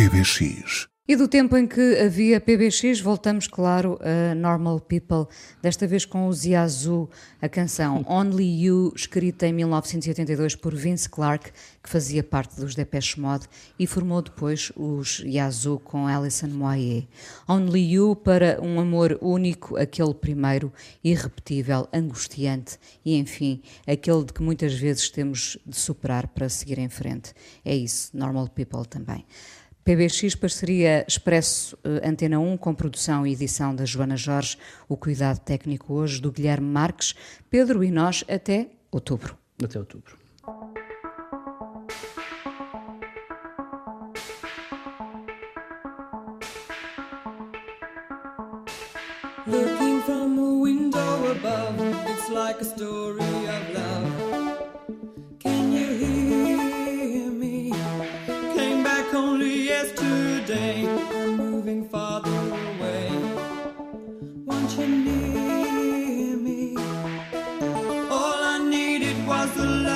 PBX. E do tempo em que havia PBX, voltamos, claro, a Normal People, desta vez com o Yazoo, a canção Only You, escrita em 1982 por Vince Clarke, que fazia parte dos Depeche Mode e formou depois os Yazoo com Alison Moyer. Only You para um amor único, aquele primeiro, irrepetível, angustiante e, enfim, aquele de que muitas vezes temos de superar para seguir em frente. É isso, Normal People também. PBX Parceria Expresso eh, Antena 1 com produção e edição da Joana Jorge, o cuidado técnico hoje do Guilherme Marques, Pedro e nós até outubro. Até outubro. Looking from a window above, it's like a story of love. want you near me. All I needed was the love.